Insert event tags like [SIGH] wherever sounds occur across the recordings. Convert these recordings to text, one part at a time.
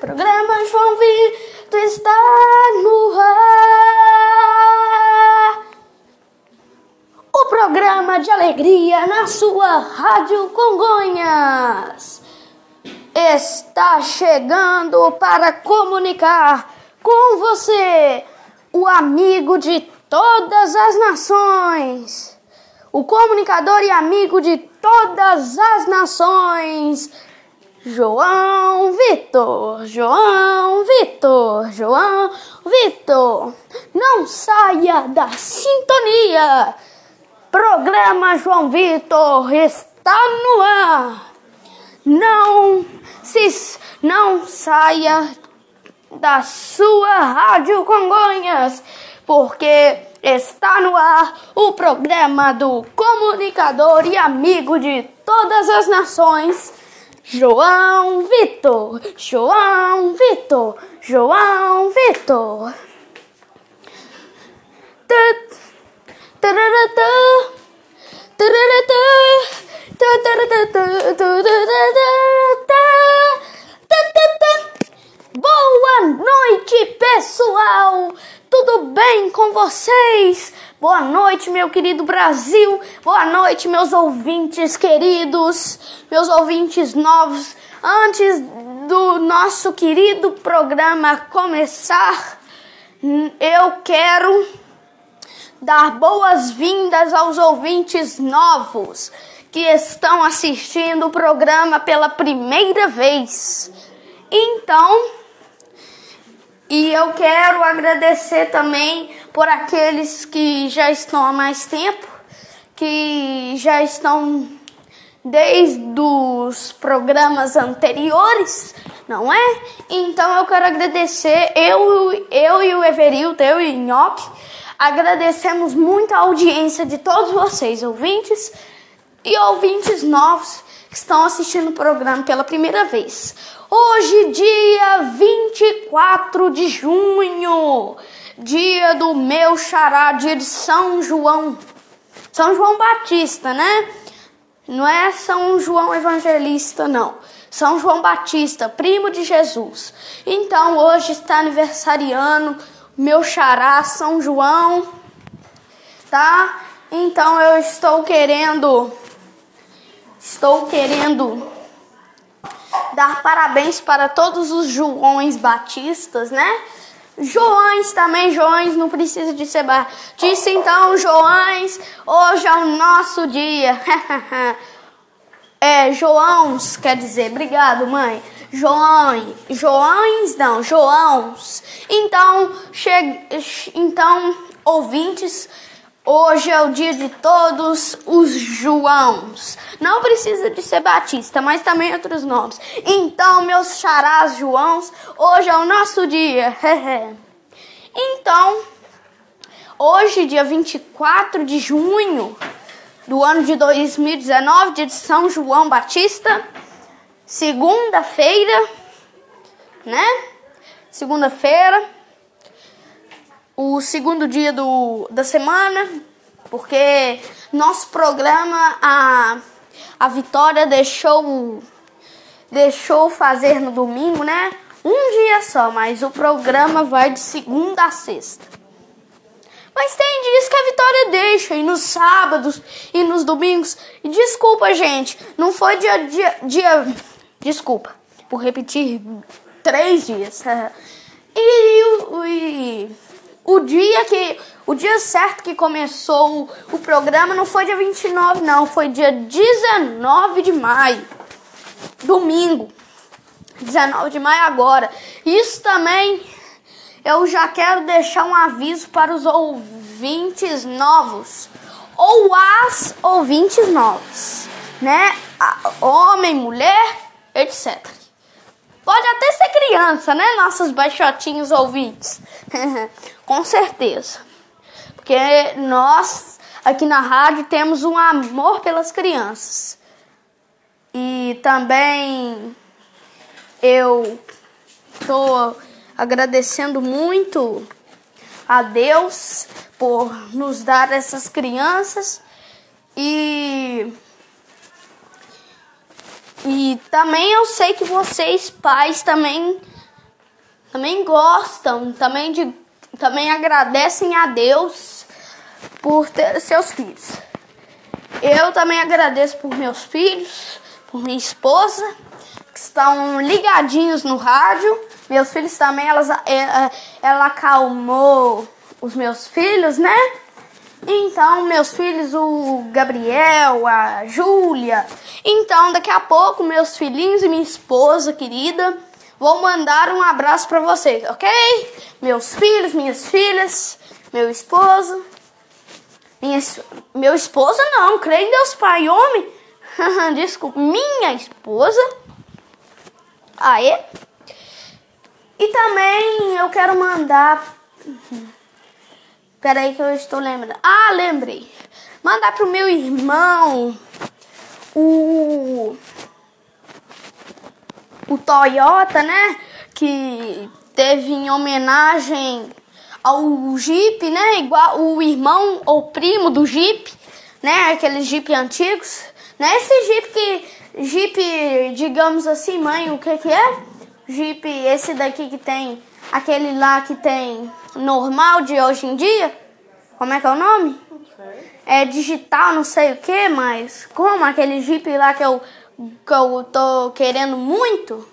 Programa João Vitor está no ar. O programa de alegria na sua Rádio Congonhas. Está chegando para comunicar com você, o amigo de todas as nações o comunicador e amigo de todas as nações, João Vitor, João Vitor, João Vitor. Não saia da sintonia. Programa João Vitor está no ar. Não se não saia da sua rádio Congonhas, porque Está no ar o programa do comunicador e amigo de todas as nações, João Vitor. João Vitor. João Vitor. Boa noite, pessoal! Tudo bem com vocês? Boa noite, meu querido Brasil. Boa noite, meus ouvintes queridos, meus ouvintes novos. Antes do nosso querido programa começar, eu quero dar boas-vindas aos ouvintes novos que estão assistindo o programa pela primeira vez. Então, e eu quero agradecer também por aqueles que já estão há mais tempo, que já estão desde os programas anteriores, não é? Então eu quero agradecer, eu, eu e o Everildo, eu e o Nhoque, agradecemos muito a audiência de todos vocês, ouvintes e ouvintes novos que estão assistindo o programa pela primeira vez. Hoje, dia 24 de junho, dia do meu xará, dia de São João. São João Batista, né? Não é São João Evangelista, não. São João Batista, primo de Jesus. Então, hoje está aniversariando meu xará, São João, tá? Então, eu estou querendo. Estou querendo dar parabéns para todos os Joões Batistas, né? Joões também, Joões não precisa de ser Batista, então Joões, hoje é o nosso dia. [LAUGHS] é, Joãos, quer dizer, obrigado mãe. Joões, Joões não, Joãos. Então, che... então ouvintes, Hoje é o dia de todos os Joãos. Não precisa de ser Batista, mas também outros nomes. Então, meus charás Joãos, hoje é o nosso dia. [LAUGHS] então, hoje, dia 24 de junho do ano de 2019, dia de São João Batista, segunda-feira, né? Segunda-feira o segundo dia do, da semana, porque nosso programa, a, a Vitória deixou, deixou fazer no domingo, né? Um dia só, mas o programa vai de segunda a sexta. Mas tem dias que a Vitória deixa, e nos sábados e nos domingos. E desculpa, gente, não foi dia. dia, dia desculpa por repetir três dias. [LAUGHS] e, e o dia que o dia certo que começou o, programa não foi dia 29, não, foi dia 19 de maio. Domingo. 19 de maio agora. Isso também eu já quero deixar um aviso para os ouvintes novos ou as ouvintes novos, né? Homem, mulher, etc. Pode até ser criança, né? Nossos baixotinhos ouvintes. [LAUGHS] Com certeza. Porque nós, aqui na rádio, temos um amor pelas crianças. E também eu estou agradecendo muito a Deus por nos dar essas crianças e E também eu sei que vocês, pais, também, também gostam, também, de, também agradecem a Deus por ter seus filhos. Eu também agradeço por meus filhos, por minha esposa, que estão ligadinhos no rádio. Meus filhos também, elas, ela, ela acalmou os meus filhos, né? Então, meus filhos, o Gabriel, a Júlia. Então, daqui a pouco, meus filhinhos e minha esposa querida, vou mandar um abraço para vocês, ok? Meus filhos, minhas filhas, meu esposo. Minha, meu esposo não, creio em Deus Pai, homem. [LAUGHS] Desculpa, minha esposa. Aê. E também eu quero mandar. Peraí que eu estou lembrando. Ah, lembrei. Mandar pro meu irmão o. O Toyota, né? Que teve em homenagem ao Jeep, né? Igual o irmão ou primo do Jeep, né? Aqueles Jeep antigos. Né? Esse Jeep que. Jeep, digamos assim, mãe, o que que é? Jeep, esse daqui que tem. Aquele lá que tem normal de hoje em dia. Como é que é o nome? É digital, não sei o que, mas como aquele Jeep lá que eu, que eu tô querendo muito.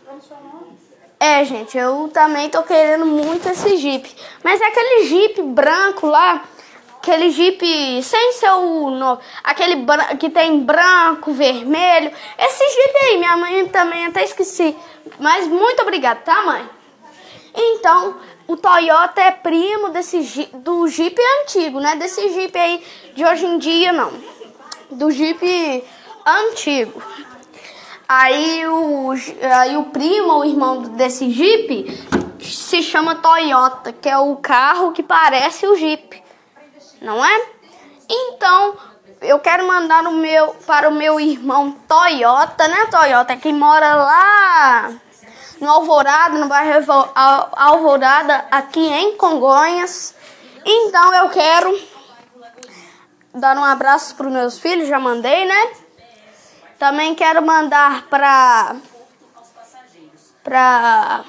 É, gente, eu também tô querendo muito esse Jeep. Mas é aquele Jeep branco lá, aquele Jeep sem ser o no, aquele que tem branco, vermelho. Esse Jeep aí, minha mãe também até esqueci. Mas muito obrigada, tá, mãe? Então, o Toyota é primo desse do Jeep antigo, né? Desse Jeep aí de hoje em dia, não. Do Jeep antigo. Aí o, aí o primo, o irmão desse Jeep, se chama Toyota, que é o carro que parece o Jeep. Não é? Então, eu quero mandar o meu, para o meu irmão Toyota, né, Toyota, que mora lá no Alvorada, no bairro Alvorada, aqui em Congonhas. Então eu quero dar um abraço para os meus filhos, já mandei, né? Também quero mandar para para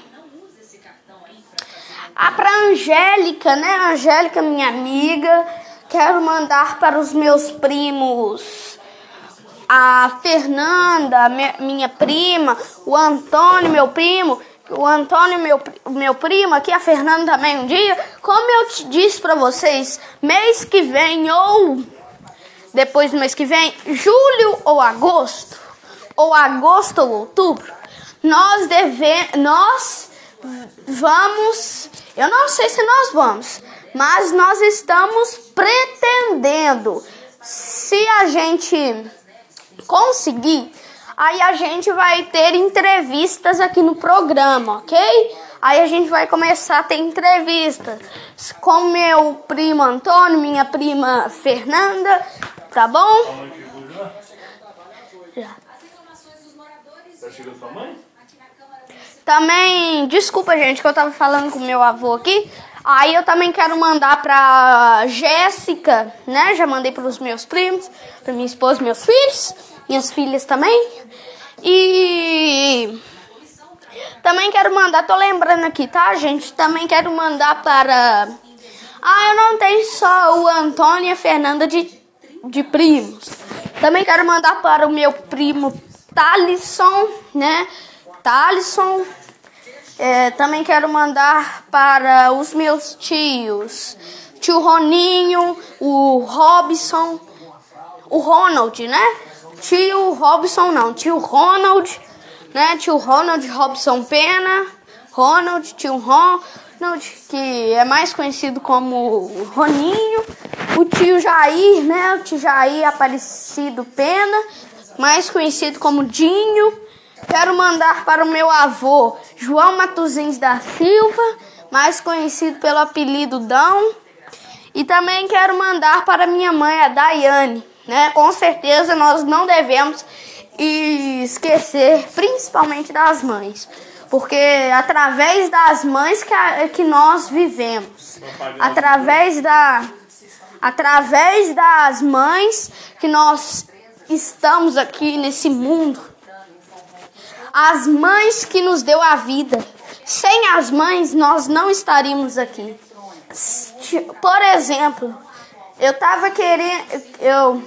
a para Angélica, né? Angélica, minha amiga. Quero mandar para os meus primos a Fernanda, minha prima, o Antônio, meu primo, o Antônio, meu, meu primo, aqui a Fernanda também um dia. Como eu te disse para vocês, mês que vem ou depois do mês que vem, julho ou agosto, ou agosto ou outubro, nós devemos, nós vamos, eu não sei se nós vamos, mas nós estamos pretendendo, se a gente conseguir, aí a gente vai ter entrevistas aqui no programa, ok? Aí a gente vai começar a ter entrevistas com meu primo Antônio, minha prima Fernanda, tá bom? Já. Também, desculpa gente que eu tava falando com meu avô aqui. Aí eu também quero mandar pra Jéssica, né? Já mandei pros meus primos, pra minha esposa, meus filhos minhas filhas também. E também quero mandar, tô lembrando aqui, tá, gente? Também quero mandar para. Ah, eu não tenho só o Antônio e a Fernanda de, de primos. Também quero mandar para o meu primo Talisson, né? Talisson. É, também quero mandar para os meus tios, tio Roninho, o Robson, o Ronald, né? Tio Robson não, tio Ronald, né? Tio Ronald Robson Pena, Ronald, tio Ronald, que é mais conhecido como Roninho, o tio Jair, né? O tio Jair Aparecido Pena, mais conhecido como Dinho. Quero mandar para o meu avô João Matuzins da Silva, mais conhecido pelo apelido Dão. E também quero mandar para minha mãe, a Daiane né? Com certeza nós não devemos esquecer, principalmente das mães, porque através das mães que, a, que nós vivemos, através da através das mães que nós estamos aqui nesse mundo. as mães que nos deu a vida. Sem as mães, nós não estaríamos aqui. Por exemplo, eu tava querendo. Eu,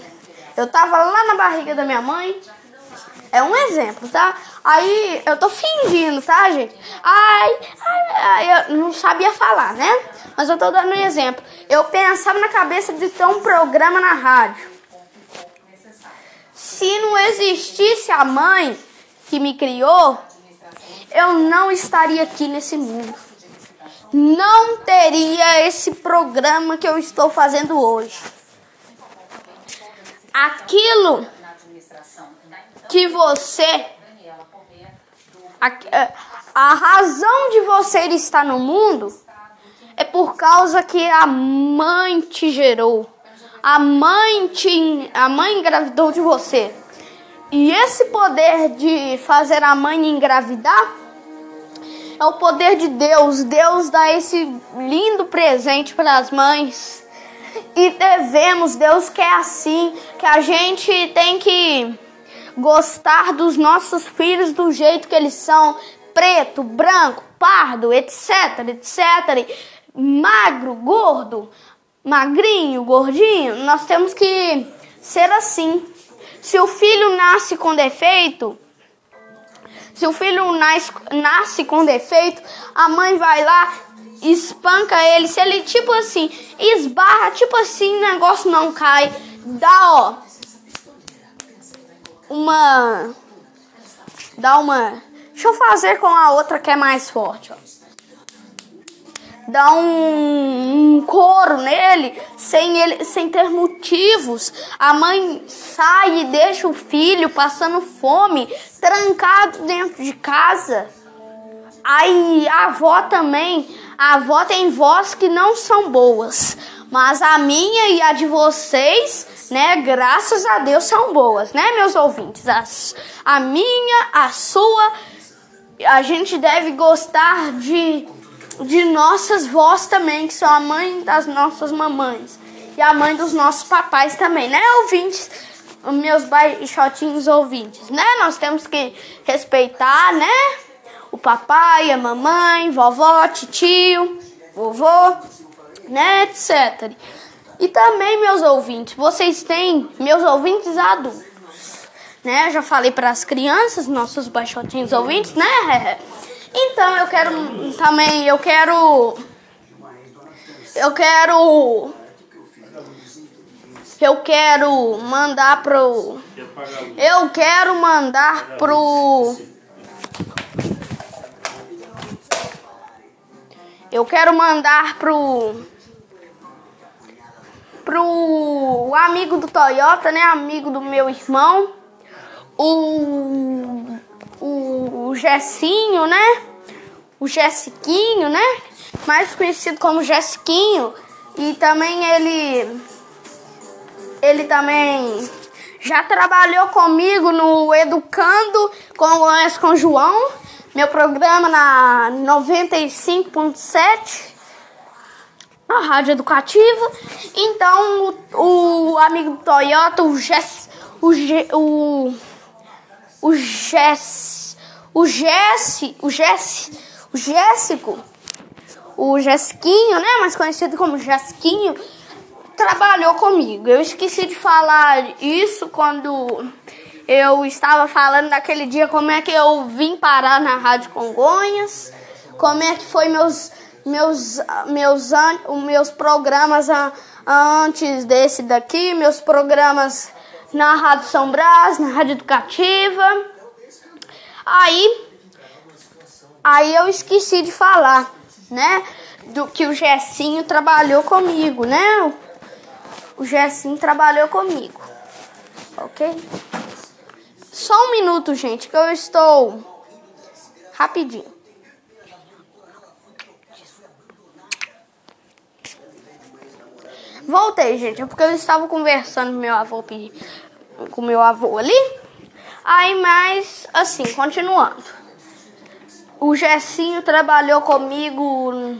eu tava lá na barriga da minha mãe. É um exemplo, tá? Aí eu tô fingindo, tá, gente? Ai, ai, ai, eu não sabia falar, né? Mas eu tô dando um exemplo. Eu pensava na cabeça de ter um programa na rádio. Se não existisse a mãe que me criou, eu não estaria aqui nesse mundo. Não teria esse programa que eu estou fazendo hoje. Aquilo que você. A, a razão de você estar no mundo é por causa que a mãe te gerou. A mãe te, a mãe engravidou de você. E esse poder de fazer a mãe engravidar é o poder de Deus. Deus dá esse lindo presente para as mães. E devemos, Deus quer assim, que a gente tem que gostar dos nossos filhos do jeito que eles são, preto, branco, pardo, etc, etc, magro, gordo, magrinho, gordinho, nós temos que ser assim. Se o filho nasce com defeito, se o filho nasce, nasce com defeito, a mãe vai lá, espanca ele. Se ele, tipo assim, esbarra, tipo assim, o negócio não cai, dá, ó, uma. Dá uma. Deixa eu fazer com a outra que é mais forte, ó dá um, um couro nele sem ele sem ter motivos. A mãe sai e deixa o filho passando fome, trancado dentro de casa. Aí a avó também, a avó tem vozes que não são boas, mas a minha e a de vocês, né, graças a Deus são boas, né, meus ouvintes? As, a minha, a sua, a gente deve gostar de de nossas vós também, que são a mãe das nossas mamães. E a mãe dos nossos papais também, né, ouvintes? Meus baixotinhos ouvintes, né? Nós temos que respeitar, né? O papai, a mamãe, vovó, tio, vovô, né? Etc. E também, meus ouvintes, vocês têm meus ouvintes adultos, né? Já falei para as crianças, nossos baixotinhos ouvintes, né? Então eu quero também, eu quero. Eu quero. Eu quero mandar pro. Eu quero mandar pro. Eu quero mandar pro. Pro amigo do Toyota, né? Amigo do meu irmão. O o, Jessinho, né? O Jessiquinho, né? Mais conhecido como Jessiquinho. E também ele. Ele também já trabalhou comigo no Educando com com João, meu programa na 95.7, a rádio educativa. Então, o, o amigo Toyota, o Jess, o, o o Jess, o Jesse, o Jesse, o Jéssico, o Jesquinho, né, mais conhecido como Jesquinho, trabalhou comigo. Eu esqueci de falar isso quando eu estava falando naquele dia como é que eu vim parar na Rádio Congonhas, como é que foi meus meus meus meus programas antes desse daqui, meus programas na Rádio São Brás, na Rádio Educativa. Aí, aí eu esqueci de falar, né? Do que o Gessinho trabalhou comigo, né? O Gessinho trabalhou comigo, ok? Só um minuto, gente, que eu estou rapidinho. Voltei, gente, é porque eu estava conversando com meu avô, com meu avô ali. Aí, mas, assim, continuando. O Gessinho trabalhou comigo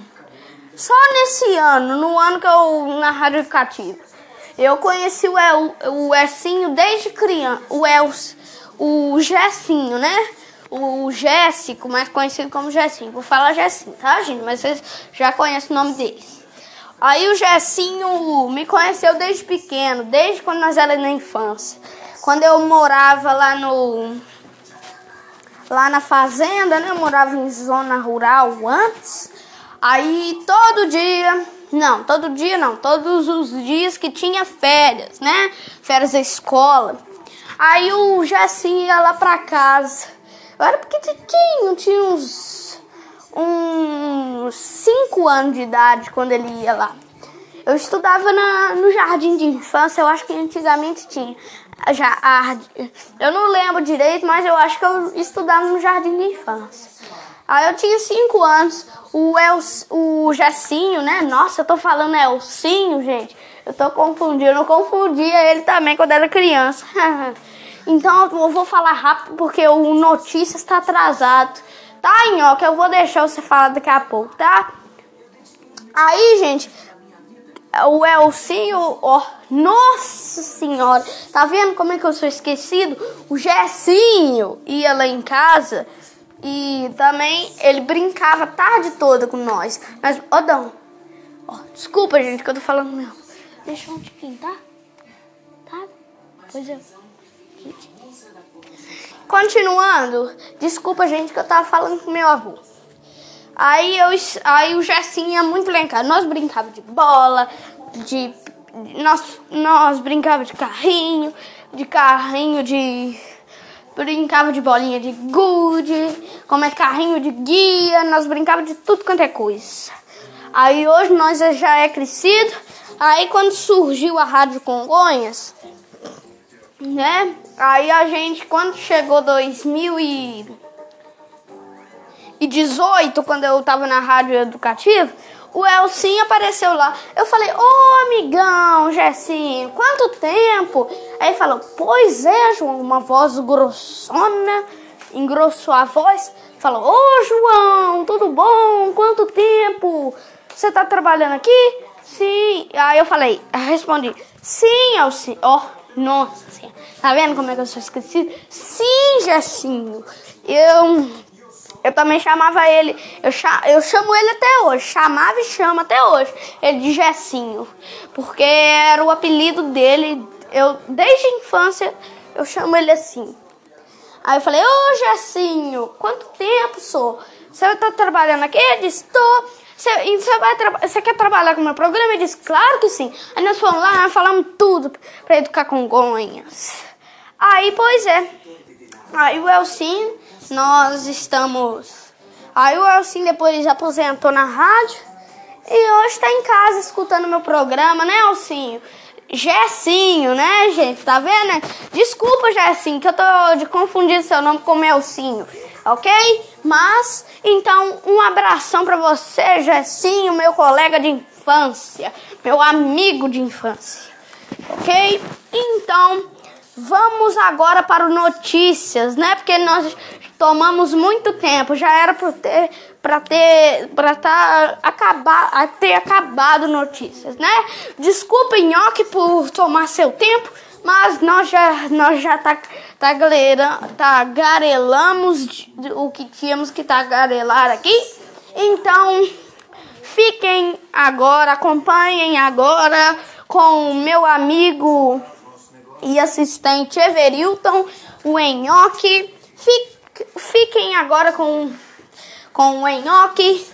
só nesse ano, no ano que eu na Rádio Educativa. Eu conheci o, El, o Essinho desde criança, o Els, o Gessinho, né? o Jéssico, mais conhecido como Jessinho. Vou falar Jessinho, tá, gente? Mas vocês já conhecem o nome dele. Aí o Jessinho me conheceu desde pequeno, desde quando nós éramos na infância. Quando eu morava lá no. Lá na fazenda, né? Eu morava em zona rural antes. Aí todo dia. Não, todo dia não. Todos os dias que tinha férias, né? Férias da escola. Aí o Jessinho ia lá pra casa. Eu era pequenininho, tinha uns. uns 5 anos de idade quando ele ia lá. Eu estudava na, no jardim de infância, eu acho que antigamente tinha. Já, a, eu não lembro direito, mas eu acho que eu estudava no jardim de infância. Aí eu tinha 5 anos, o, El, o Jessinho, né? Nossa, eu tô falando Elcinho, gente. Eu tô confundindo, eu confundia ele também quando era criança. [LAUGHS] então eu vou falar rápido porque o notícia está atrasado. Tá, Nhoque? Eu vou deixar você falar daqui a pouco, tá? Aí, gente, o Elcinho, ó, nossa senhora, tá vendo como é que eu sou esquecido? O Gessinho ia lá em casa e também ele brincava a tarde toda com nós. Mas, ó, desculpa, gente, que eu tô falando mesmo. Deixa um tiquinho, tá? Tá? Pois é. Continuando, desculpa, gente, que eu tava falando com meu avô. Aí, eu, aí o Jessinho ia muito casa. Nós brincávamos de bola, de. Nós, nós brincávamos de carrinho, de carrinho de. Brincava de bolinha de gude, como é carrinho de guia, nós brincávamos de tudo quanto é coisa. Aí hoje nós já é crescido. Aí quando surgiu a Rádio Congonhas, né? Aí a gente, quando chegou 2000 e e 18, quando eu tava na rádio educativa, o Elcinho apareceu lá. Eu falei, ô oh, amigão, Jessinho, quanto tempo? Aí falou, pois é, João, uma voz grossona, engrossou a voz. Falou, ô oh, João, tudo bom? Quanto tempo? Você tá trabalhando aqui? Sim. Aí eu falei, respondi, sim, Elcinho. Ó, oh, nossa. Tá vendo como é que eu sou esquecido? Sim, Jessinho. Eu eu também chamava ele, eu, eu chamo ele até hoje, chamava e chamo até hoje, ele de Gessinho, porque era o apelido dele, eu desde a infância eu chamo ele assim. Aí eu falei, ô Gessinho, quanto tempo sou? Você tá trabalhando aqui? Ele disse, tô. Você, vai você quer trabalhar com o meu programa? Ele disse, claro que sim. Aí nós fomos lá, falamos tudo para educar Congonhas. Aí, pois é. Aí o Elcinho nós estamos. Aí o Elcinho depois aposentou na rádio e hoje está em casa escutando meu programa, né, Elcinho? Gessinho, né, gente? Tá vendo? Desculpa, Gessinho, que eu tô de confundir seu nome com Melcinho, ok? Mas, então, um abração para você, Gessinho, meu colega de infância, meu amigo de infância, ok? Então, vamos agora para o notícias, né? Porque nós tomamos muito tempo, já era para ter para ter para tá acabar ter acabado notícias, né? Desculpa Nhoque por tomar seu tempo, mas nós já nós já tá tá garelamos o que tínhamos que tagarelar aqui. Então, fiquem agora, acompanhem agora com o meu amigo e assistente Everilton, o Enhoque. Fique Fiquem agora com, com o Enhoque,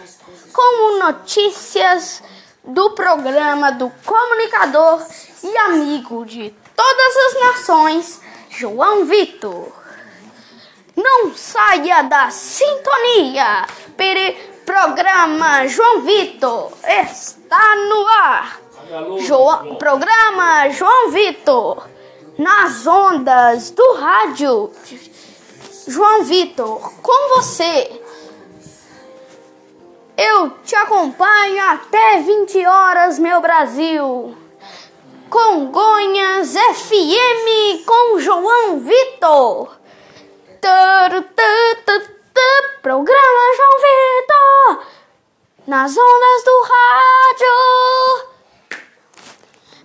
com notícias do programa do comunicador e amigo de todas as nações, João Vitor. Não saia da sintonia. Pere programa João Vitor está no ar. João, programa João Vitor nas ondas do rádio João Vitor, com você. Eu te acompanho até 20 horas, meu Brasil. Congonhas FM com João Vitor. Programa João Vitor nas ondas do rádio.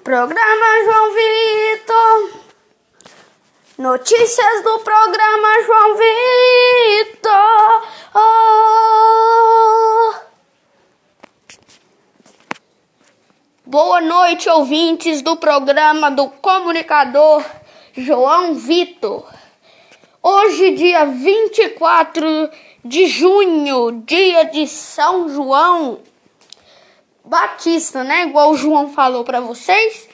Programa João Vitor Notícias do programa João Vitor. Oh. Boa noite, ouvintes do programa do comunicador João Vitor. Hoje, dia 24 de junho, dia de São João Batista, né? Igual o João falou para vocês.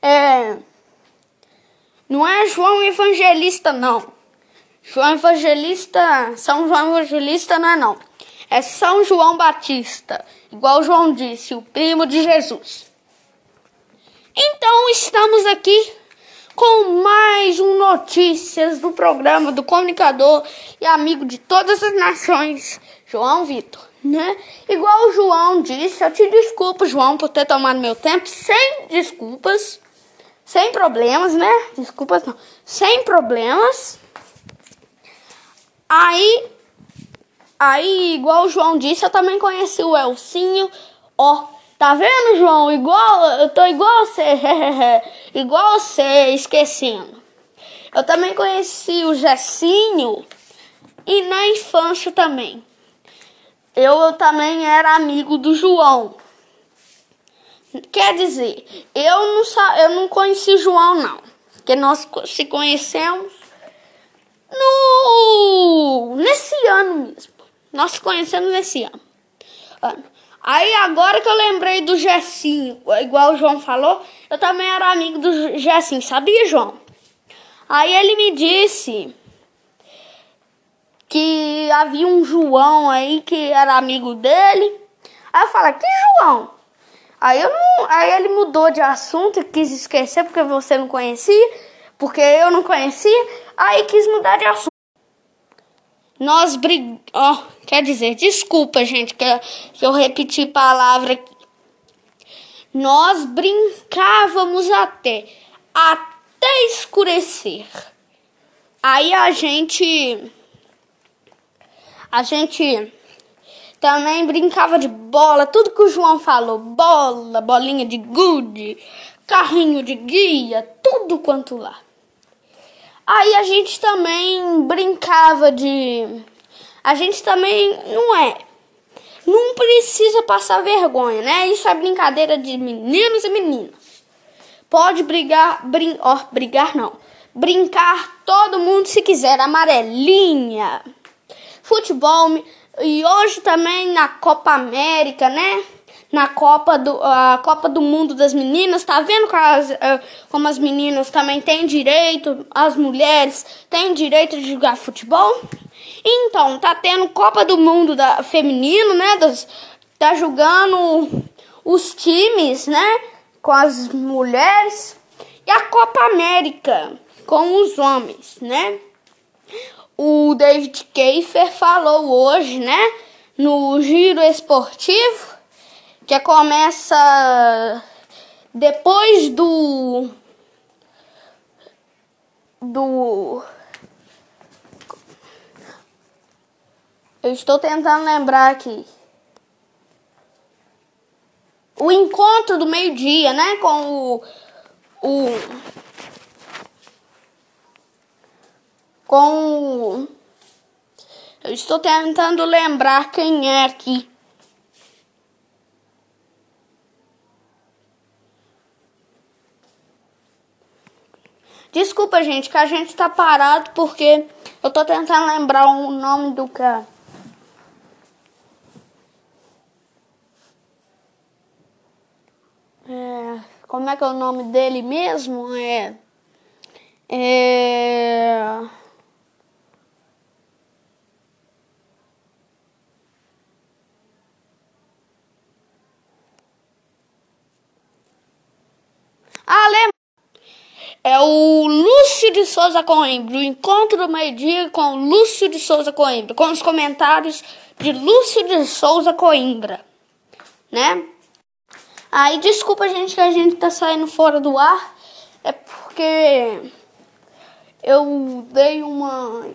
É, não é João Evangelista, não. João Evangelista, São João Evangelista não é não. É São João Batista, igual João disse, o primo de Jesus. Então estamos aqui com mais um notícias do programa do comunicador e amigo de todas as nações, João Vitor, né? Igual o João disse, eu te desculpo, João, por ter tomado meu tempo, sem desculpas, sem problemas, né? Desculpas não, sem problemas. Aí, aí, igual o João disse, eu também conheci o Elcinho, ó, Tá vendo, João? Igual, eu tô igual você, [LAUGHS] igual você, esquecendo. Eu também conheci o Jessinho e na infância também. Eu também era amigo do João. Quer dizer, eu não, eu não conheci João, não. Porque nós se conhecemos no nesse ano mesmo. Nós conhecemos nesse ano. ano. Aí agora que eu lembrei do Gessinho, igual o João falou, eu também era amigo do Gessinho, sabia, João? Aí ele me disse que havia um João aí que era amigo dele. Aí eu falei, que João? Aí, eu não, aí ele mudou de assunto e quis esquecer porque você não conhecia, porque eu não conhecia, aí quis mudar de assunto. Nós brigamos. Oh, quer dizer, desculpa, gente, que, eu repeti palavra aqui. Nós brincávamos até. Até escurecer. Aí a gente. A gente também brincava de bola, tudo que o João falou: bola, bolinha de gude, carrinho de guia, tudo quanto lá. Aí a gente também brincava de. A gente também não é. Não precisa passar vergonha, né? Isso é brincadeira de meninos e meninas. Pode brigar, brin... oh, brigar não. Brincar todo mundo se quiser, amarelinha. Futebol e hoje também na Copa América, né? Na Copa do, a Copa do Mundo das Meninas. Tá vendo eh, como as meninas também têm direito, as mulheres têm direito de jogar futebol? Então, tá tendo Copa do Mundo da, feminino, né? Das, tá jogando os times, né? Com as mulheres. E a Copa América com os homens, né? O David Keifer falou hoje, né? No giro esportivo que começa depois do do Eu estou tentando lembrar aqui. O encontro do meio-dia, né, com o o com o, Eu estou tentando lembrar quem é aqui. Desculpa, gente, que a gente tá parado porque eu tô tentando lembrar o nome do cara. É, como é que é o nome dele mesmo? É. É. Ah? É o Lúcio de Souza Coimbra, o encontro do meio-dia com o Lúcio de Souza Coimbra, com os comentários de Lúcio de Souza Coimbra, né? Aí desculpa gente que a gente tá saindo fora do ar, é porque eu dei uma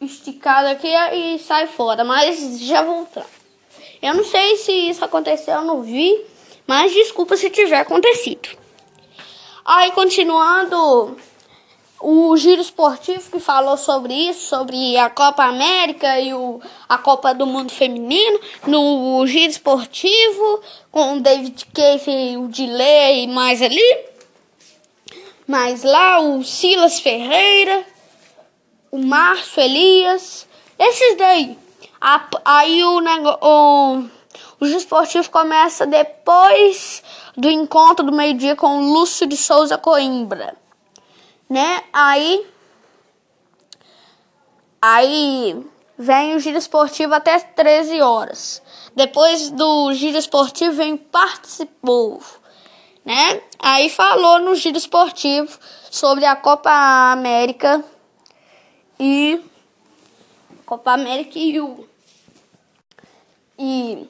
esticada aqui e sai fora, mas já voltamos. Eu não sei se isso aconteceu, eu não vi, mas desculpa se tiver acontecido. Aí, continuando, o Giro Esportivo que falou sobre isso, sobre a Copa América e o, a Copa do Mundo Feminino, no Giro Esportivo, com o David Cave, o Dilei e mais ali. Mas lá o Silas Ferreira, o Márcio Elias, esses daí. Aí o, o, o Giro Esportivo começa depois do encontro do meio-dia com o Lúcio de Souza Coimbra né? Aí aí vem o giro esportivo até 13 horas. Depois do giro esportivo vem participou, né? Aí falou no giro esportivo sobre a Copa América e Copa América e o e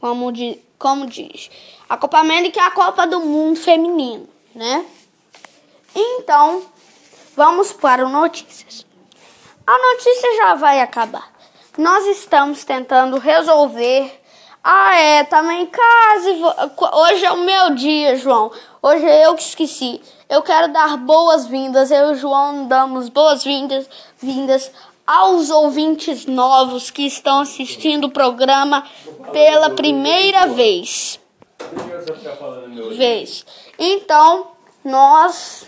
como diz, como diz, a Copa América é a Copa do Mundo feminino, né? Então, vamos para o notícias. A notícia já vai acabar. Nós estamos tentando resolver. Ah, é, também quase. Hoje é o meu dia, João. Hoje é eu que esqueci. Eu quero dar boas-vindas. Eu e o João damos boas-vindas vindas aos ouvintes novos que estão assistindo o programa pela primeira vez. Vez. Então, nós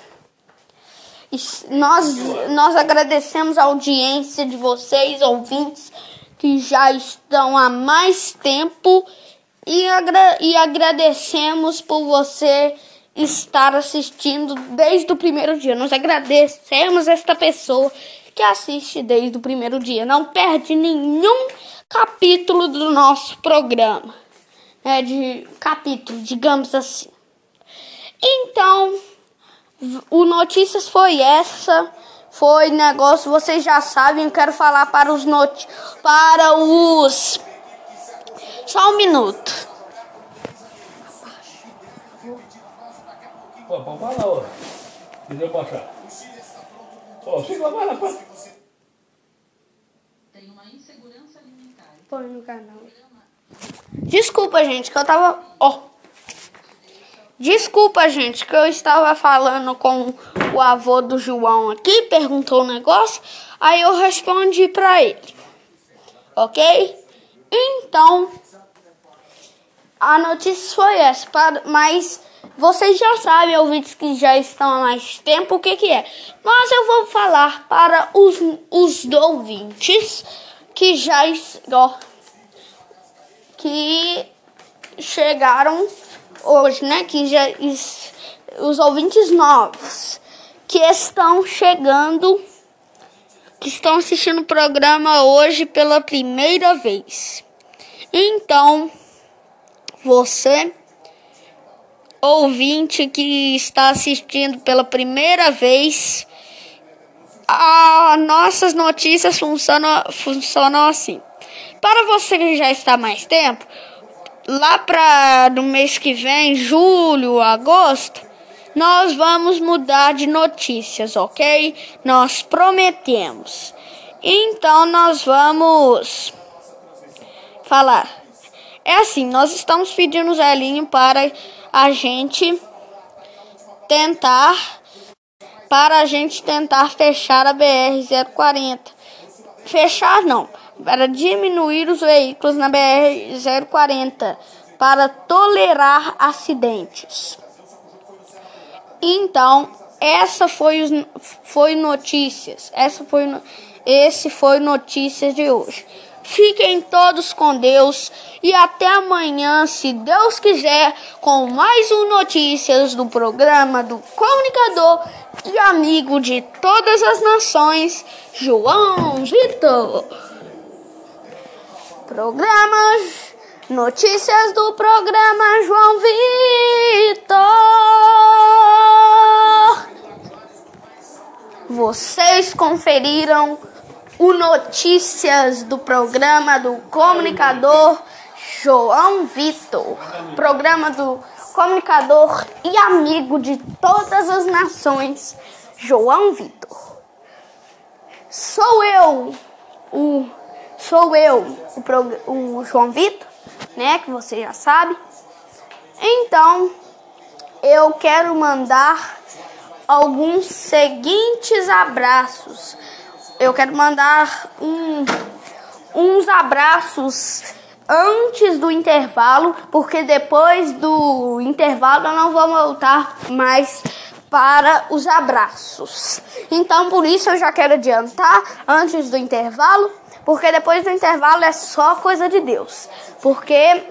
nós, nós agradecemos a audiência de vocês, ouvintes, que já estão há mais tempo e, agra e agradecemos por você estar assistindo desde o primeiro dia. Nós agradecemos esta pessoa que assiste desde o primeiro dia. Não perde nenhum capítulo do nosso programa. É de capítulo, digamos assim. Então, o notícias foi essa. Foi negócio, vocês já sabem, eu quero falar para os not para os Só um minuto. Ó, pode falar, ó. Quiser baixar. Ó, chega lá, vai lá, vai. Tem uma insegurança alimentar. Põe no canal. Desculpa, gente, que eu tava. Ó. Desculpa, gente, que eu estava falando com o avô do João aqui, perguntou um negócio, aí eu respondi para ele. Ok? Então, a notícia foi essa, mas vocês já sabem, ouvintes que já estão há mais tempo, o que, que é. Mas eu vou falar para os, os ouvintes que já ó, que chegaram hoje, né? Que já os ouvintes novos que estão chegando, que estão assistindo o programa hoje pela primeira vez. Então, você ouvinte que está assistindo pela primeira vez, as nossas notícias funcionam, funcionam assim. Para você que já está mais tempo, lá para no mês que vem, julho, agosto, nós vamos mudar de notícias, ok? Nós prometemos. Então nós vamos falar. É assim, nós estamos pedindo o Zelinho para a gente tentar para a gente tentar fechar a BR 040. Fechar não, para diminuir os veículos na BR-040 para tolerar acidentes. Então, essa foi, foi notícias. Essa foi, esse foi notícias de hoje. Fiquem todos com Deus e até amanhã, se Deus quiser, com mais um notícias do programa do comunicador e amigo de todas as nações, João Vitor. Programas, notícias do programa João Vitor. Vocês conferiram o notícias do programa do comunicador João Vitor. Programa do comunicador e amigo de todas as nações, João Vitor. Sou eu, o sou eu, o, o João Vitor, né, que você já sabe. Então, eu quero mandar alguns seguintes abraços. Eu quero mandar um, uns abraços antes do intervalo, porque depois do intervalo eu não vou voltar mais para os abraços. Então, por isso eu já quero adiantar antes do intervalo, porque depois do intervalo é só coisa de Deus. Porque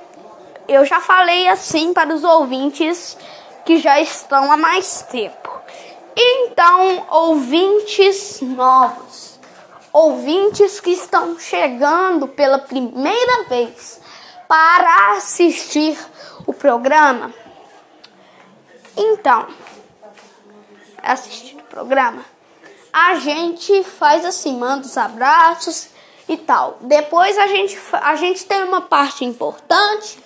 eu já falei assim para os ouvintes que já estão há mais tempo. Então, ouvintes novos, ouvintes que estão chegando pela primeira vez para assistir o programa. Então, assistir o programa, a gente faz assim, manda os abraços e tal. Depois a gente, a gente tem uma parte importante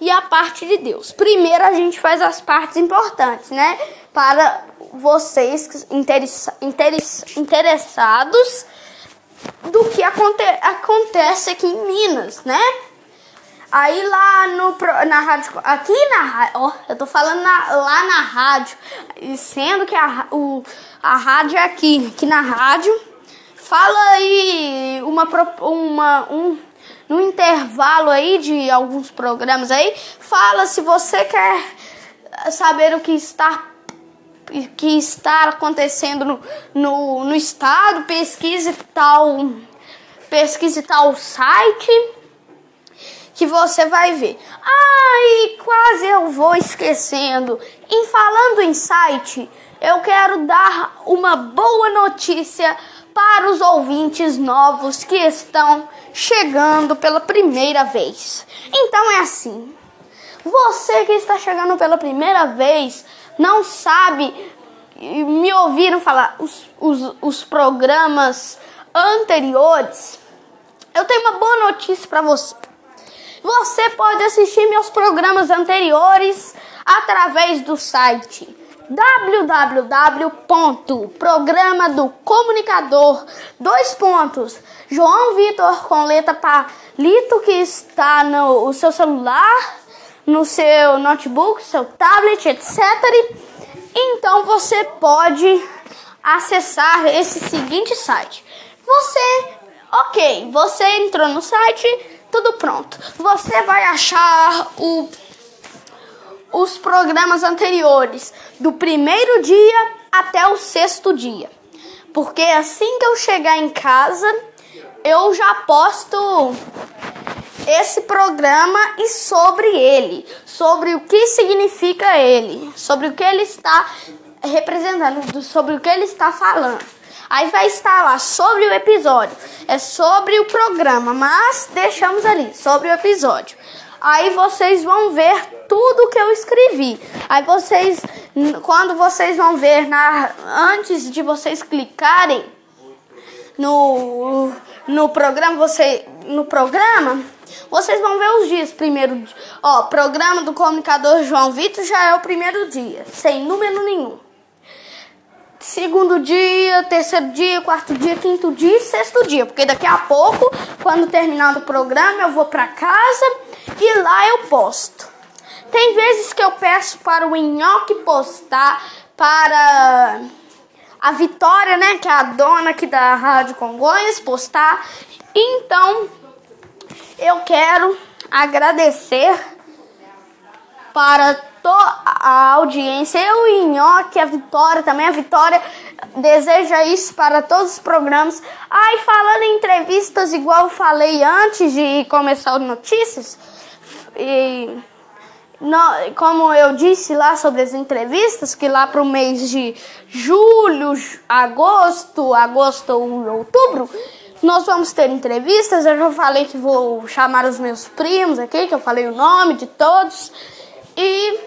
e a parte de Deus. Primeiro a gente faz as partes importantes, né? Para vocês interessa, interessa, interessados do que aconte, acontece aqui em Minas, né? Aí lá no na rádio, aqui na ó, eu tô falando na, lá na rádio, sendo que a, o, a rádio é aqui, aqui na rádio. Fala aí uma uma um no intervalo aí de alguns programas aí, fala se você quer saber o que está que está acontecendo no, no, no estado, pesquise tal pesquise tal site que você vai ver. Ai, quase eu vou esquecendo. Em falando em site, eu quero dar uma boa notícia para os ouvintes novos que estão chegando pela primeira vez. Então é assim. Você que está chegando pela primeira vez, não sabe, me ouviram falar os, os, os programas anteriores. Eu tenho uma boa notícia para você. Você pode assistir meus programas anteriores através do site www.programa do comunicador dois pontos João Vitor com letra palito que está no seu celular, no seu notebook, seu tablet, etc. Então você pode acessar esse seguinte site. Você, ok, você entrou no site, tudo pronto. Você vai achar o, os programas anteriores do primeiro dia até o sexto dia. Porque assim que eu chegar em casa, eu já posto esse programa e sobre ele, sobre o que significa ele, sobre o que ele está representando, sobre o que ele está falando. Aí vai estar lá sobre o episódio, é sobre o programa, mas deixamos ali sobre o episódio. Aí vocês vão ver tudo que eu escrevi. Aí vocês, quando vocês vão ver na, antes de vocês clicarem no no programa, você no programa, vocês vão ver os dias. Primeiro, ó, programa do comunicador João Vitor já é o primeiro dia, sem número nenhum. Segundo dia, terceiro dia, quarto dia, quinto dia e sexto dia, porque daqui a pouco, quando terminar o programa, eu vou para casa e lá eu posto. Tem vezes que eu peço para o Nhoque postar para a Vitória, né, que é a dona aqui da Rádio Congonhas, postar. Então, eu quero agradecer para a audiência, eu e Nhoque, a Vitória também, a Vitória deseja isso para todos os programas. Ai, falando em entrevistas, igual eu falei antes de começar as notícias, e como eu disse lá sobre as entrevistas, que lá para o mês de julho, agosto, agosto ou outubro, nós vamos ter entrevistas. Eu já falei que vou chamar os meus primos aqui, que eu falei o nome de todos. E,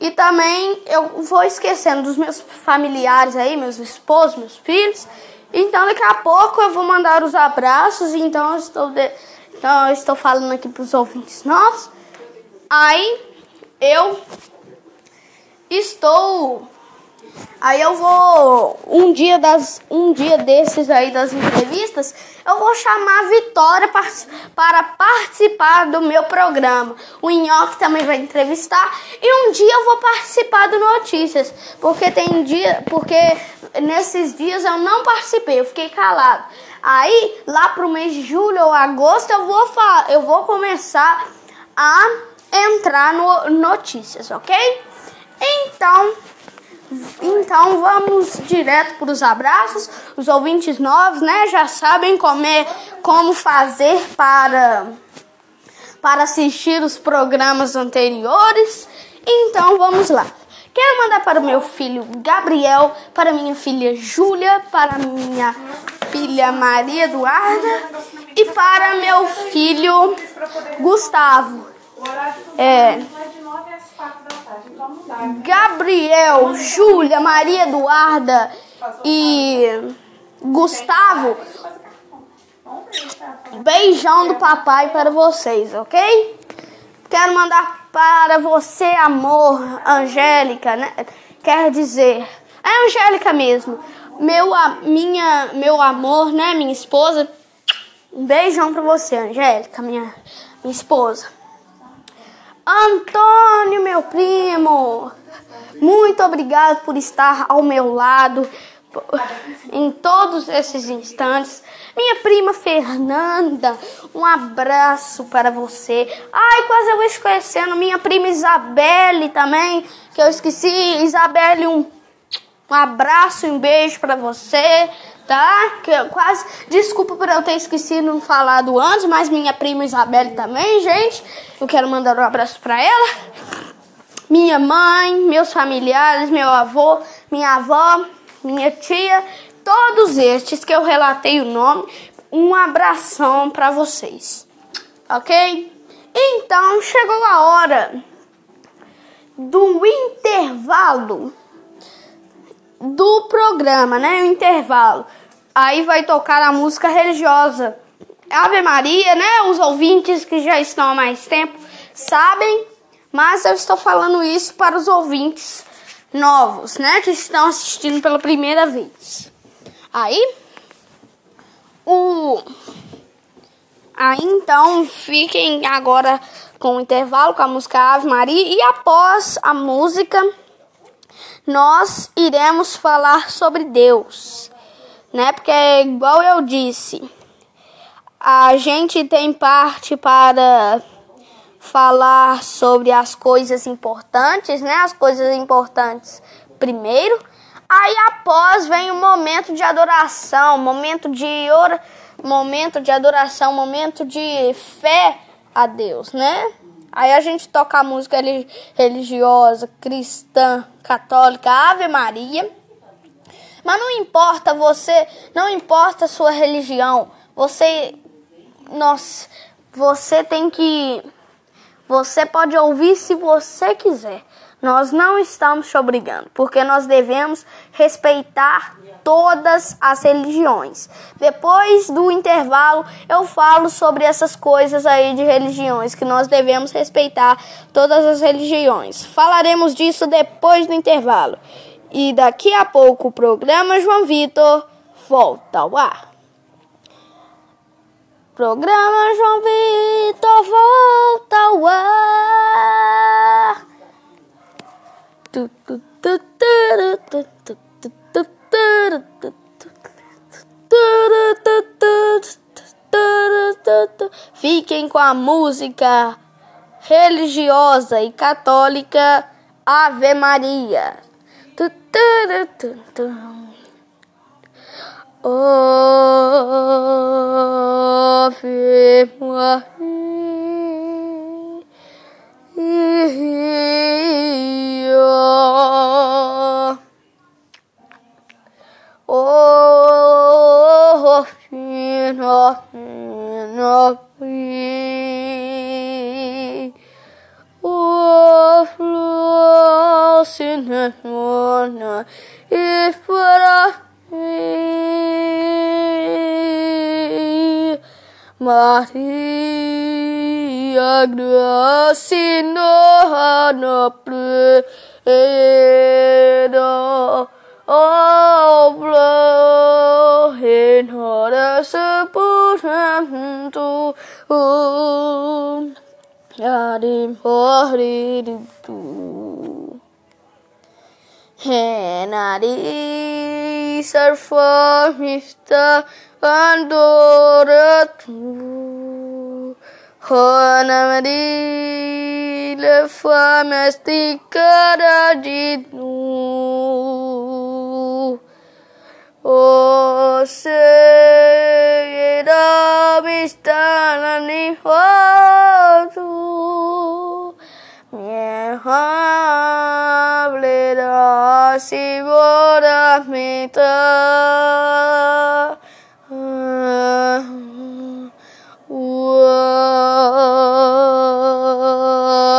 e também eu vou esquecendo dos meus familiares aí, meus esposos, meus filhos. Então daqui a pouco eu vou mandar os abraços. Então eu estou, de, então, eu estou falando aqui para os ouvintes nossos. Aí eu estou Aí eu vou um dia das um dia desses aí das entrevistas, eu vou chamar a Vitória para, para participar do meu programa. O Nhoque também vai entrevistar e um dia eu vou participar do Notícias, porque tem dia, porque nesses dias eu não participei, eu fiquei calado. Aí, lá pro mês de julho ou agosto, eu vou eu vou começar a entrar no notícias, OK? Então, então vamos direto para os abraços. Os ouvintes novos, né, já sabem como, é, como fazer para para assistir os programas anteriores. Então vamos lá. Quero mandar para o meu filho Gabriel, para minha filha Júlia, para minha filha Maria Eduarda e para meu filho Gustavo. É, Gabriel, Júlia, Maria Eduarda e Gustavo. Beijão do papai para vocês, ok? Quero mandar para você, amor, Angélica, né? Quer dizer, é Angélica mesmo. Meu, a, minha, meu amor, né? Minha esposa. Um beijão para você, Angélica, minha, minha esposa. Antônio, meu primo, muito obrigado por estar ao meu lado em todos esses instantes. Minha prima Fernanda, um abraço para você. Ai, quase eu esquecendo. Minha prima Isabelle também, que eu esqueci. Isabelle, um, um abraço e um beijo para você tá? Que eu quase. Desculpa por eu ter esquecido de falado antes, mas minha prima Isabelle também, gente. Eu quero mandar um abraço para ela. Minha mãe, meus familiares, meu avô, minha avó, minha tia, todos estes que eu relatei o nome, um abração para vocês. OK? Então chegou a hora do intervalo do programa, né? O intervalo. Aí vai tocar a música religiosa. Ave Maria, né? Os ouvintes que já estão há mais tempo sabem, mas eu estou falando isso para os ouvintes novos, né? Que estão assistindo pela primeira vez. Aí, o. Aí então fiquem agora com o intervalo com a música Ave Maria e após a música nós iremos falar sobre Deus, né? Porque é igual eu disse, a gente tem parte para falar sobre as coisas importantes, né? As coisas importantes primeiro. Aí após vem o momento de adoração, momento de ora, momento de adoração, momento de fé a Deus, né? Aí a gente toca a música religiosa, cristã, católica, Ave Maria. Mas não importa você, não importa a sua religião. Você nós você tem que você pode ouvir se você quiser. Nós não estamos te obrigando, porque nós devemos respeitar todas as religiões. Depois do intervalo, eu falo sobre essas coisas aí de religiões, que nós devemos respeitar todas as religiões. Falaremos disso depois do intervalo. E daqui a pouco o programa João Vitor volta ao ar. Programa João Vitor volta ao ar. Fiquem com a música religiosa e católica Ave Maria. Ave Maria. Oh, fina, fina, fina. Oh, flosina, mona, e para Maria gracia no pleno obra en hora sepultamento adim horim tu henadim surfer, Mr. Andorra, Honamadi, Le Famestica, Oh, say, Segeda, Mr. Nani, Fatou. Hablirasi Bodhamita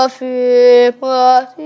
Wafimat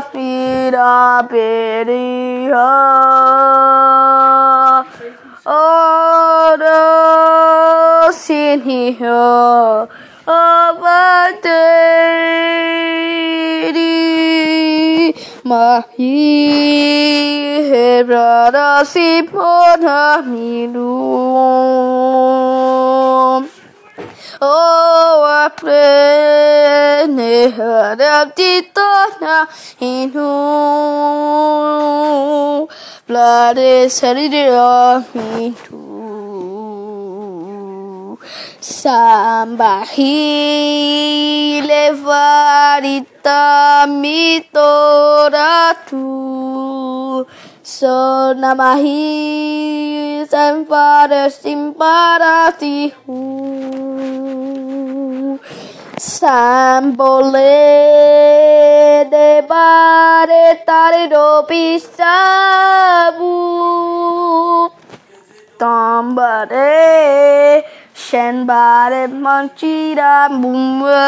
فينا بنيها أنا سنها أبدي ما هي براسي بنا منهم Oh, aprende ratitona y no plarecerá mi tu samba y levarita mitora toratu. So namahi sampada simparati hu Sambole debare tare do pisabu Tambare shen bare manchira mumba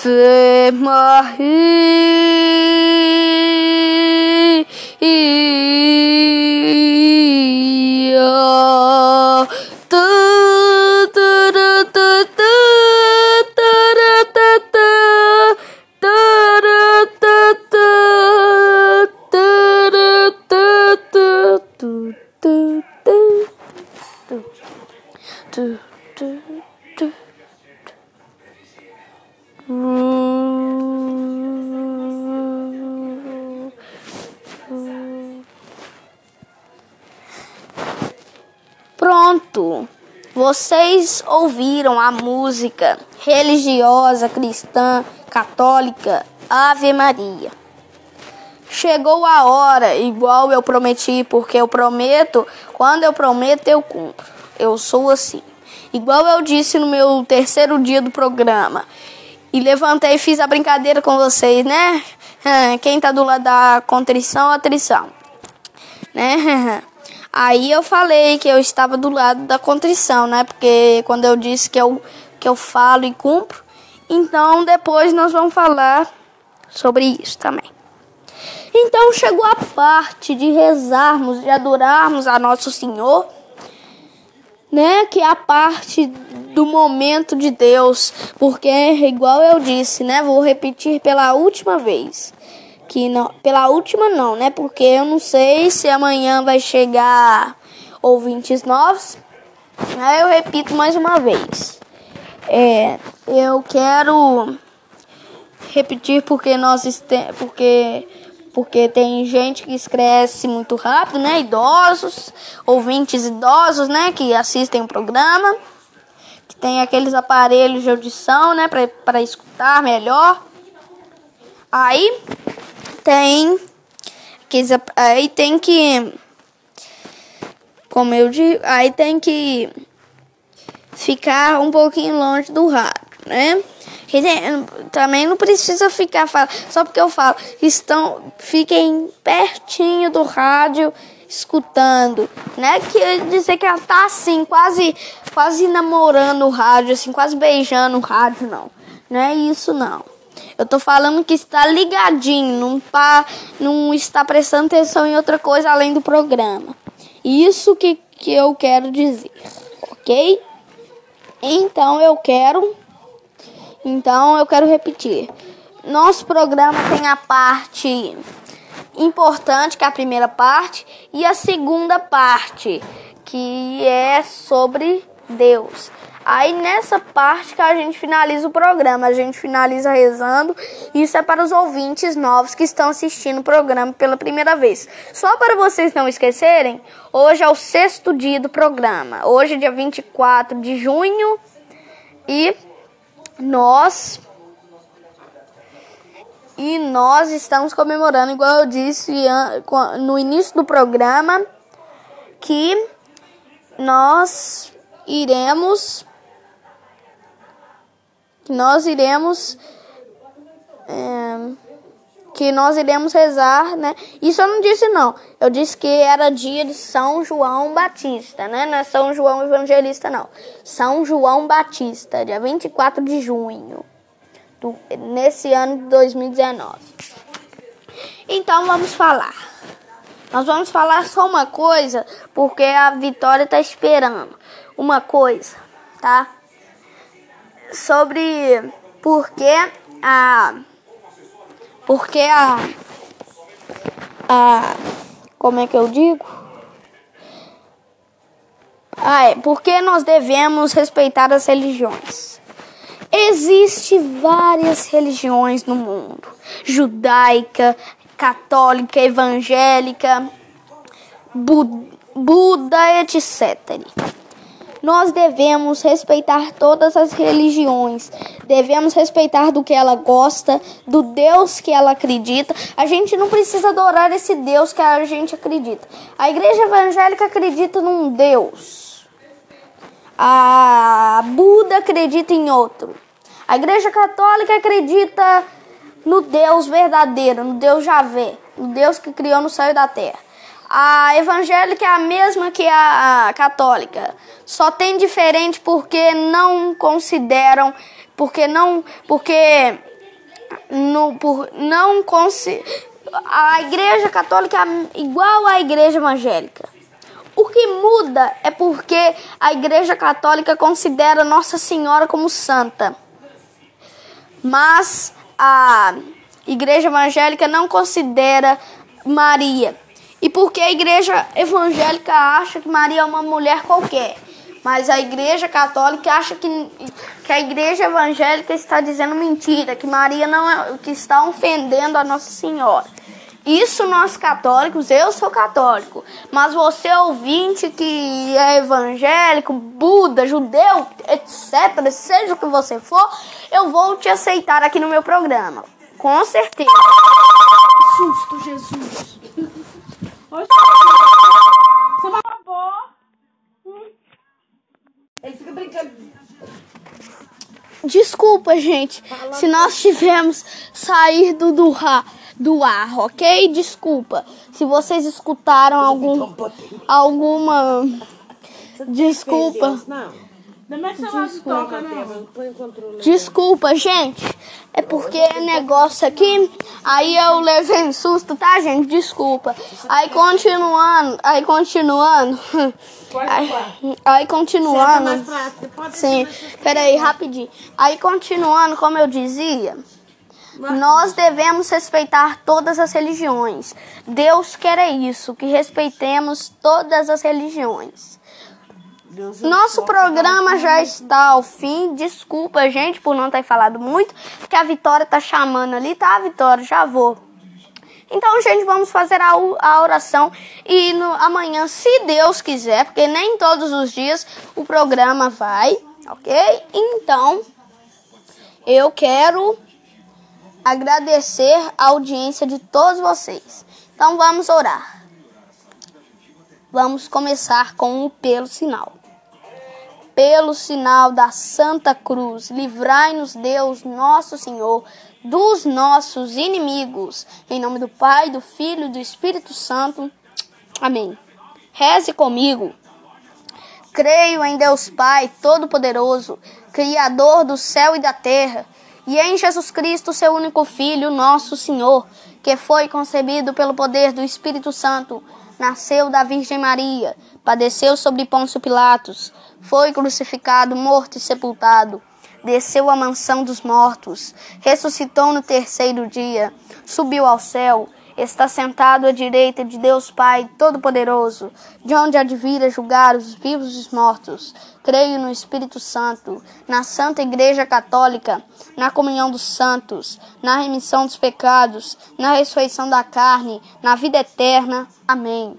Ave Maria Vocês ouviram a música religiosa cristã católica Ave Maria. Chegou a hora, igual eu prometi, porque eu prometo, quando eu prometo, eu cumpro. Eu sou assim. Igual eu disse no meu terceiro dia do programa. E levantei e fiz a brincadeira com vocês, né? [LAUGHS] Quem tá do lado da contrição, atrição. Né? [LAUGHS] Aí eu falei que eu estava do lado da contrição, né? Porque quando eu disse que eu, que eu falo e cumpro, então depois nós vamos falar sobre isso também. Então chegou a parte de rezarmos, de adorarmos a Nosso Senhor, né? Que é a parte do momento de Deus, porque igual eu disse, né? Vou repetir pela última vez. Que não, pela última não, né? Porque eu não sei se amanhã vai chegar ouvintes novos. Aí eu repito mais uma vez. É, eu quero repetir porque nós porque porque tem gente que escreve muito rápido, né? Idosos, ouvintes idosos, né? Que assistem o programa, que tem aqueles aparelhos de audição, né? Para escutar melhor. Aí tem que aí tem que como eu digo, aí tem que ficar um pouquinho longe do rádio, né? também não precisa ficar só porque eu falo, estão fiquem pertinho do rádio escutando, né? Que dizer que ela tá assim, quase quase namorando o rádio, assim, quase beijando o rádio, não. Não é isso não. Eu tô falando que está ligadinho, não, tá, não está prestando atenção em outra coisa além do programa. Isso que, que eu quero dizer, ok? Então eu quero. Então eu quero repetir. Nosso programa tem a parte importante, que é a primeira parte, e a segunda parte, que é sobre Deus. Aí nessa parte que a gente finaliza o programa, a gente finaliza rezando. Isso é para os ouvintes novos que estão assistindo o programa pela primeira vez. Só para vocês não esquecerem, hoje é o sexto dia do programa. Hoje é dia 24 de junho e nós e nós estamos comemorando, igual eu disse no início do programa, que nós iremos que nós iremos é, que nós iremos rezar, né? Isso eu não disse não. Eu disse que era dia de São João Batista, né? Não é São João Evangelista não. São João Batista, dia 24 de junho do, nesse ano de 2019. Então vamos falar. Nós vamos falar só uma coisa, porque a Vitória está esperando. Uma coisa, tá? Sobre por que a. Porque a. A. Como é que eu digo? Ah, é, porque nós devemos respeitar as religiões. Existem várias religiões no mundo: judaica, católica, evangélica, Buda, etc. Nós devemos respeitar todas as religiões, devemos respeitar do que ela gosta, do Deus que ela acredita. A gente não precisa adorar esse Deus que a gente acredita. A igreja evangélica acredita num Deus a Buda acredita em outro. A Igreja Católica acredita no Deus verdadeiro, no Deus Javé, no Deus que criou no céu e da terra. A evangélica é a mesma que a católica, só tem diferente porque não consideram, porque não, porque no, por, não consi, a igreja católica é igual à igreja evangélica. O que muda é porque a Igreja Católica considera Nossa Senhora como santa. Mas a Igreja Evangélica não considera Maria. E porque a Igreja Evangélica acha que Maria é uma mulher qualquer. Mas a Igreja Católica acha que, que a Igreja Evangélica está dizendo mentira, que Maria não é, que está ofendendo a Nossa Senhora. Isso nós católicos, eu sou católico, mas você ouvinte que é evangélico, Buda, judeu, etc, seja o que você for, eu vou te aceitar aqui no meu programa. Com certeza. Que susto, Jesus. Oxe. Você vai Ele fica brincando. Desculpa, gente, se nós tivemos saído do ra do ar, ok? Desculpa se vocês escutaram algum alguma desculpa. Desculpa. Desculpa, gente. É porque é negócio aqui. Aí eu levei um susto, tá, gente? Desculpa. Aí continuando, aí continuando. Aí, aí continuando. Sim, peraí, rapidinho. Aí continuando, como eu dizia. Nós devemos respeitar todas as religiões. Deus quer é isso, que respeitemos todas as religiões. Nosso programa já está ao fim. Desculpa, gente, por não ter falado muito, porque a Vitória tá chamando ali, tá, Vitória? Já vou. Então, gente, vamos fazer a, a oração e no, amanhã, se Deus quiser, porque nem todos os dias o programa vai, ok? Então, eu quero agradecer a audiência de todos vocês. Então vamos orar. Vamos começar com o pelo sinal. Pelo sinal da Santa Cruz, livrai-nos Deus, nosso Senhor, dos nossos inimigos. Em nome do Pai, do Filho e do Espírito Santo. Amém. Reze comigo. Creio em Deus Pai Todo-Poderoso, Criador do céu e da terra, e em Jesus Cristo, seu único Filho, nosso Senhor, que foi concebido pelo poder do Espírito Santo, nasceu da Virgem Maria, padeceu sobre Pôncio Pilatos, foi crucificado, morto e sepultado, desceu à mansão dos mortos, ressuscitou no terceiro dia, subiu ao céu está sentado à direita de Deus Pai Todo-Poderoso, de onde há de vir a julgar os vivos e os mortos. Creio no Espírito Santo, na Santa Igreja Católica, na comunhão dos santos, na remissão dos pecados, na ressurreição da carne, na vida eterna. Amém.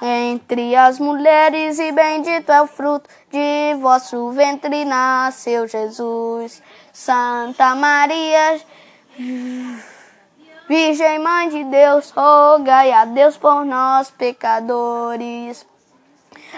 entre as mulheres, e bendito é o fruto de vosso ventre, nasceu Jesus. Santa Maria. Virgem Mãe de Deus, rogai a Deus por nós, pecadores.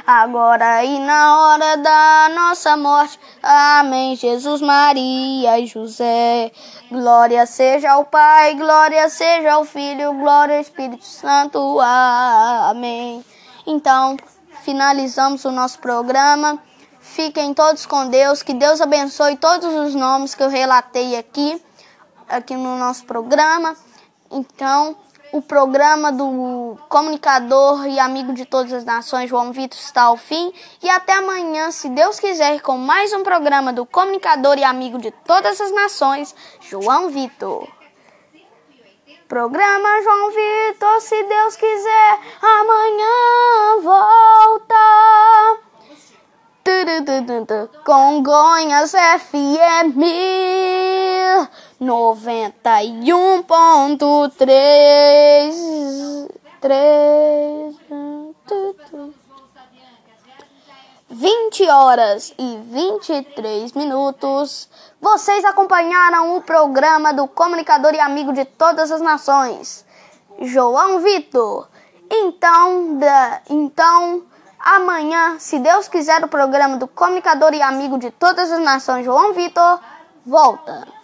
Agora e na hora da nossa morte. Amém. Jesus, Maria e José. Glória seja ao Pai, glória seja ao Filho, glória ao Espírito Santo. Amém. Então, finalizamos o nosso programa. Fiquem todos com Deus. Que Deus abençoe todos os nomes que eu relatei aqui, aqui no nosso programa. Então, o programa do comunicador e amigo de todas as nações, João Vitor, está ao fim. E até amanhã, se Deus quiser, com mais um programa do comunicador e amigo de todas as nações, João Vitor. Programa João Vitor, se Deus quiser, amanhã volta. Congonhas FM noventa e um ponto três três vinte horas e vinte e três minutos. Vocês acompanharam o programa do comunicador e amigo de todas as nações, João Vitor. Então, da, então amanhã, se Deus quiser, o programa do comunicador e amigo de todas as nações, João Vitor, volta.